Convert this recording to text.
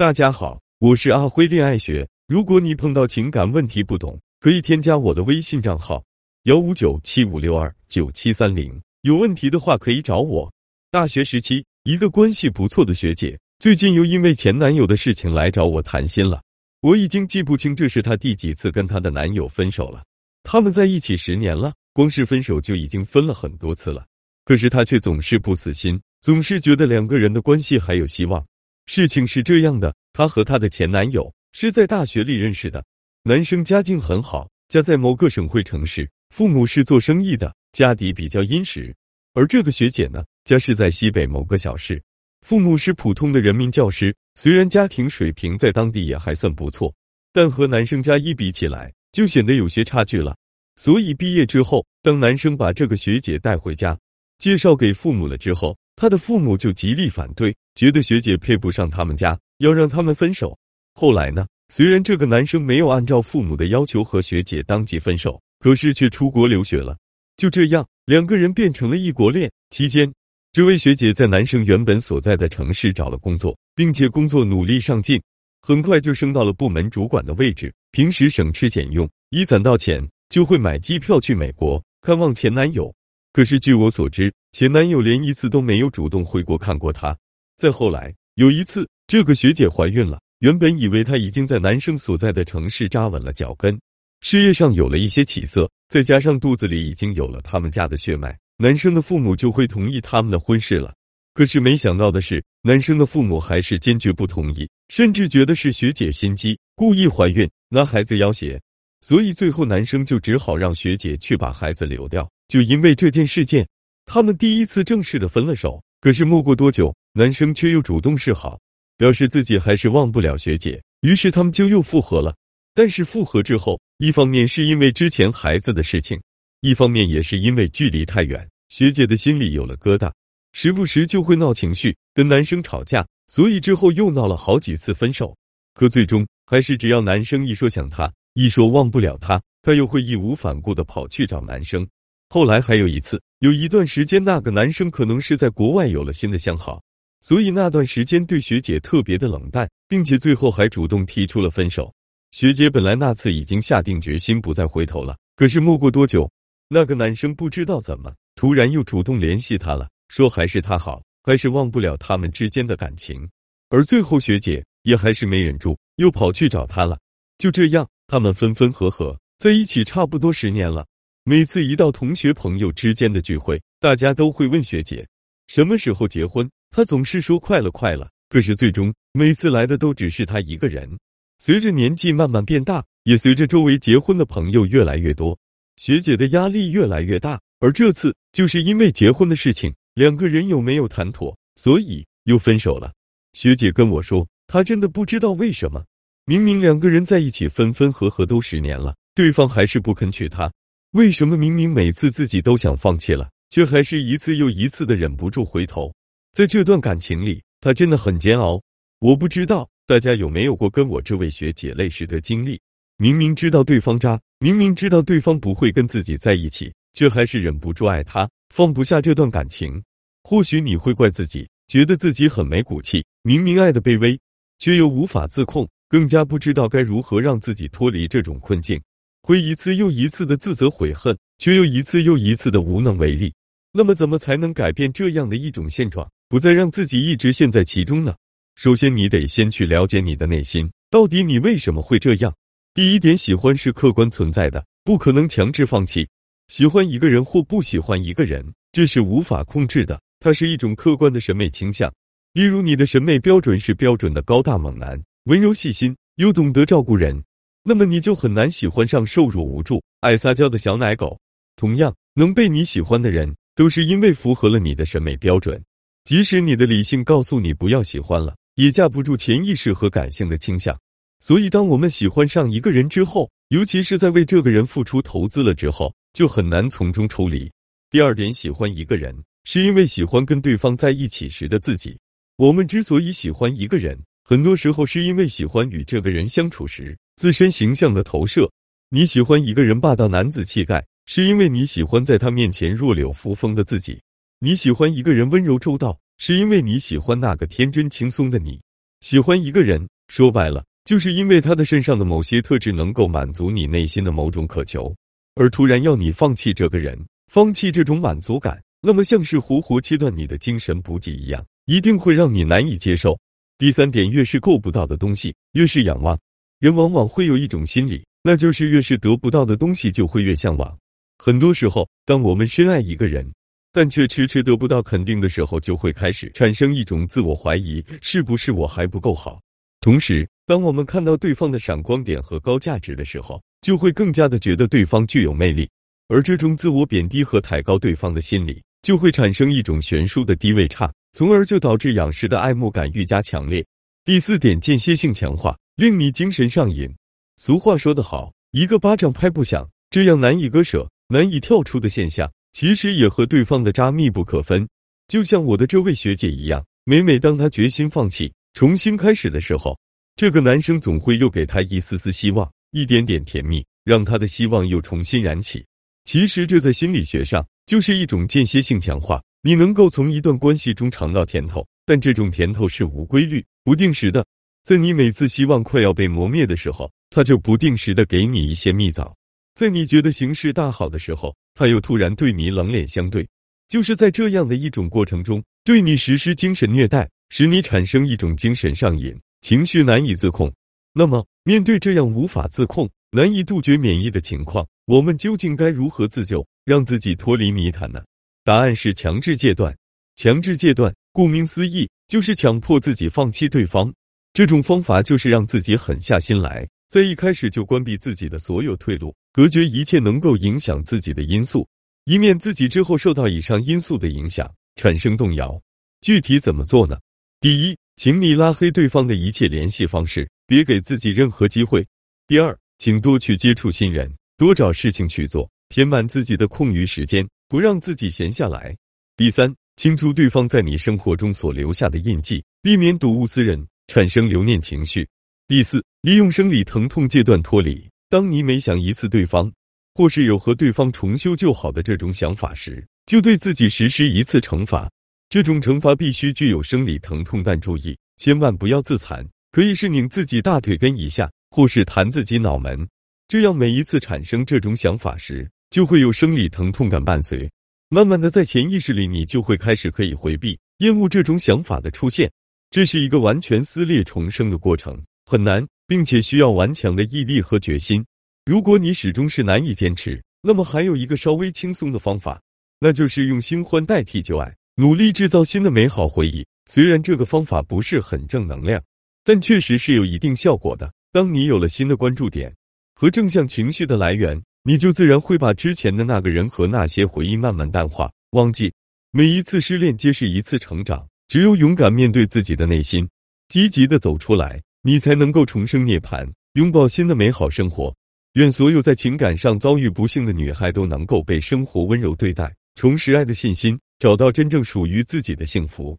大家好，我是阿辉恋爱学。如果你碰到情感问题不懂，可以添加我的微信账号幺五九七五六二九七三零。有问题的话可以找我。大学时期，一个关系不错的学姐，最近又因为前男友的事情来找我谈心了。我已经记不清这是她第几次跟她的男友分手了。他们在一起十年了，光是分手就已经分了很多次了。可是她却总是不死心，总是觉得两个人的关系还有希望。事情是这样的，她和她的前男友是在大学里认识的。男生家境很好，家在某个省会城市，父母是做生意的，家底比较殷实。而这个学姐呢，家是在西北某个小市，父母是普通的人民教师。虽然家庭水平在当地也还算不错，但和男生家一比起来，就显得有些差距了。所以毕业之后，当男生把这个学姐带回家，介绍给父母了之后，他的父母就极力反对，觉得学姐配不上他们家，要让他们分手。后来呢，虽然这个男生没有按照父母的要求和学姐当即分手，可是却出国留学了。就这样，两个人变成了异国恋。期间，这位学姐在男生原本所在的城市找了工作，并且工作努力上进，很快就升到了部门主管的位置。平时省吃俭用，一攒到钱就会买机票去美国看望前男友。可是据我所知，前男友连一次都没有主动回国看过她。再后来有一次，这个学姐怀孕了，原本以为她已经在男生所在的城市扎稳了脚跟，事业上有了一些起色，再加上肚子里已经有了他们家的血脉，男生的父母就会同意他们的婚事了。可是没想到的是，男生的父母还是坚决不同意，甚至觉得是学姐心机，故意怀孕拿孩子要挟，所以最后男生就只好让学姐去把孩子流掉。就因为这件事件，他们第一次正式的分了手。可是没过多久，男生却又主动示好，表示自己还是忘不了学姐。于是他们就又复合了。但是复合之后，一方面是因为之前孩子的事情，一方面也是因为距离太远，学姐的心里有了疙瘩，时不时就会闹情绪，跟男生吵架。所以之后又闹了好几次分手。可最终还是只要男生一说想她，一说忘不了她，她又会义无反顾的跑去找男生。后来还有一次，有一段时间，那个男生可能是在国外有了新的相好，所以那段时间对学姐特别的冷淡，并且最后还主动提出了分手。学姐本来那次已经下定决心不再回头了，可是没过多久，那个男生不知道怎么突然又主动联系她了，说还是他好，还是忘不了他们之间的感情。而最后学姐也还是没忍住，又跑去找他了。就这样，他们分分合合在一起差不多十年了。每次一到同学朋友之间的聚会，大家都会问学姐什么时候结婚，他总是说快了快了。可是最终每次来的都只是他一个人。随着年纪慢慢变大，也随着周围结婚的朋友越来越多，学姐的压力越来越大。而这次就是因为结婚的事情，两个人有没有谈妥，所以又分手了。学姐跟我说，她真的不知道为什么，明明两个人在一起分分合合都十年了，对方还是不肯娶她。为什么明明每次自己都想放弃了，却还是一次又一次的忍不住回头？在这段感情里，他真的很煎熬。我不知道大家有没有过跟我这位学姐类似的经历？明明知道对方渣，明明知道对方不会跟自己在一起，却还是忍不住爱他，放不下这段感情。或许你会怪自己，觉得自己很没骨气，明明爱的卑微，却又无法自控，更加不知道该如何让自己脱离这种困境。会一次又一次的自责悔恨，却又一次又一次的无能为力。那么，怎么才能改变这样的一种现状，不再让自己一直陷在其中呢？首先，你得先去了解你的内心，到底你为什么会这样？第一点，喜欢是客观存在的，不可能强制放弃。喜欢一个人或不喜欢一个人，这是无法控制的，它是一种客观的审美倾向。例如，你的审美标准是标准的高大猛男，温柔细心，又懂得照顾人。那么你就很难喜欢上瘦弱无助、爱撒娇的小奶狗。同样，能被你喜欢的人，都是因为符合了你的审美标准。即使你的理性告诉你不要喜欢了，也架不住潜意识和感性的倾向。所以，当我们喜欢上一个人之后，尤其是在为这个人付出投资了之后，就很难从中抽离。第二点，喜欢一个人，是因为喜欢跟对方在一起时的自己。我们之所以喜欢一个人，很多时候是因为喜欢与这个人相处时。自身形象的投射，你喜欢一个人霸道男子气概，是因为你喜欢在他面前弱柳扶风的自己；你喜欢一个人温柔周到，是因为你喜欢那个天真轻松的你。喜欢一个人，说白了，就是因为他的身上的某些特质能够满足你内心的某种渴求，而突然要你放弃这个人，放弃这种满足感，那么像是活活切断你的精神补给一样，一定会让你难以接受。第三点，越是够不到的东西，越是仰望。人往往会有一种心理，那就是越是得不到的东西，就会越向往。很多时候，当我们深爱一个人，但却迟迟得不到肯定的时候，就会开始产生一种自我怀疑：是不是我还不够好？同时，当我们看到对方的闪光点和高价值的时候，就会更加的觉得对方具有魅力。而这种自我贬低和抬高对方的心理，就会产生一种悬殊的低位差，从而就导致仰视的爱慕感愈加强烈。第四点，间歇性强化。令你精神上瘾。俗话说得好，一个巴掌拍不响。这样难以割舍、难以跳出的现象，其实也和对方的渣密不可分。就像我的这位学姐一样，每每当她决心放弃、重新开始的时候，这个男生总会又给她一丝丝希望，一点点甜蜜，让她的希望又重新燃起。其实这在心理学上就是一种间歇性强化。你能够从一段关系中尝到甜头，但这种甜头是无规律、不定时的。在你每次希望快要被磨灭的时候，他就不定时的给你一些蜜枣；在你觉得形势大好的时候，他又突然对你冷脸相对。就是在这样的一种过程中，对你实施精神虐待，使你产生一种精神上瘾，情绪难以自控。那么，面对这样无法自控、难以杜绝免疫的情况，我们究竟该如何自救，让自己脱离泥潭呢？答案是强制戒断。强制戒断，顾名思义，就是强迫自己放弃对方。这种方法就是让自己狠下心来，在一开始就关闭自己的所有退路，隔绝一切能够影响自己的因素，以免自己之后受到以上因素的影响产生动摇。具体怎么做呢？第一，请你拉黑对方的一切联系方式，别给自己任何机会。第二，请多去接触新人，多找事情去做，填满自己的空余时间，不让自己闲下来。第三，清除对方在你生活中所留下的印记，避免睹物思人。产生留念情绪。第四，利用生理疼痛戒断脱离。当你每想一次对方，或是有和对方重修旧好的这种想法时，就对自己实施一次惩罚。这种惩罚必须具有生理疼痛，但注意，千万不要自残，可以是拧自己大腿根一下，或是弹自己脑门。这样每一次产生这种想法时，就会有生理疼痛感伴随。慢慢的，在潜意识里，你就会开始可以回避、厌恶这种想法的出现。这是一个完全撕裂重生的过程，很难，并且需要顽强的毅力和决心。如果你始终是难以坚持，那么还有一个稍微轻松的方法，那就是用新欢代替旧爱，努力制造新的美好回忆。虽然这个方法不是很正能量，但确实是有一定效果的。当你有了新的关注点和正向情绪的来源，你就自然会把之前的那个人和那些回忆慢慢淡化、忘记。每一次失恋皆是一次成长。只有勇敢面对自己的内心，积极的走出来，你才能够重生涅槃，拥抱新的美好生活。愿所有在情感上遭遇不幸的女孩都能够被生活温柔对待，重拾爱的信心，找到真正属于自己的幸福。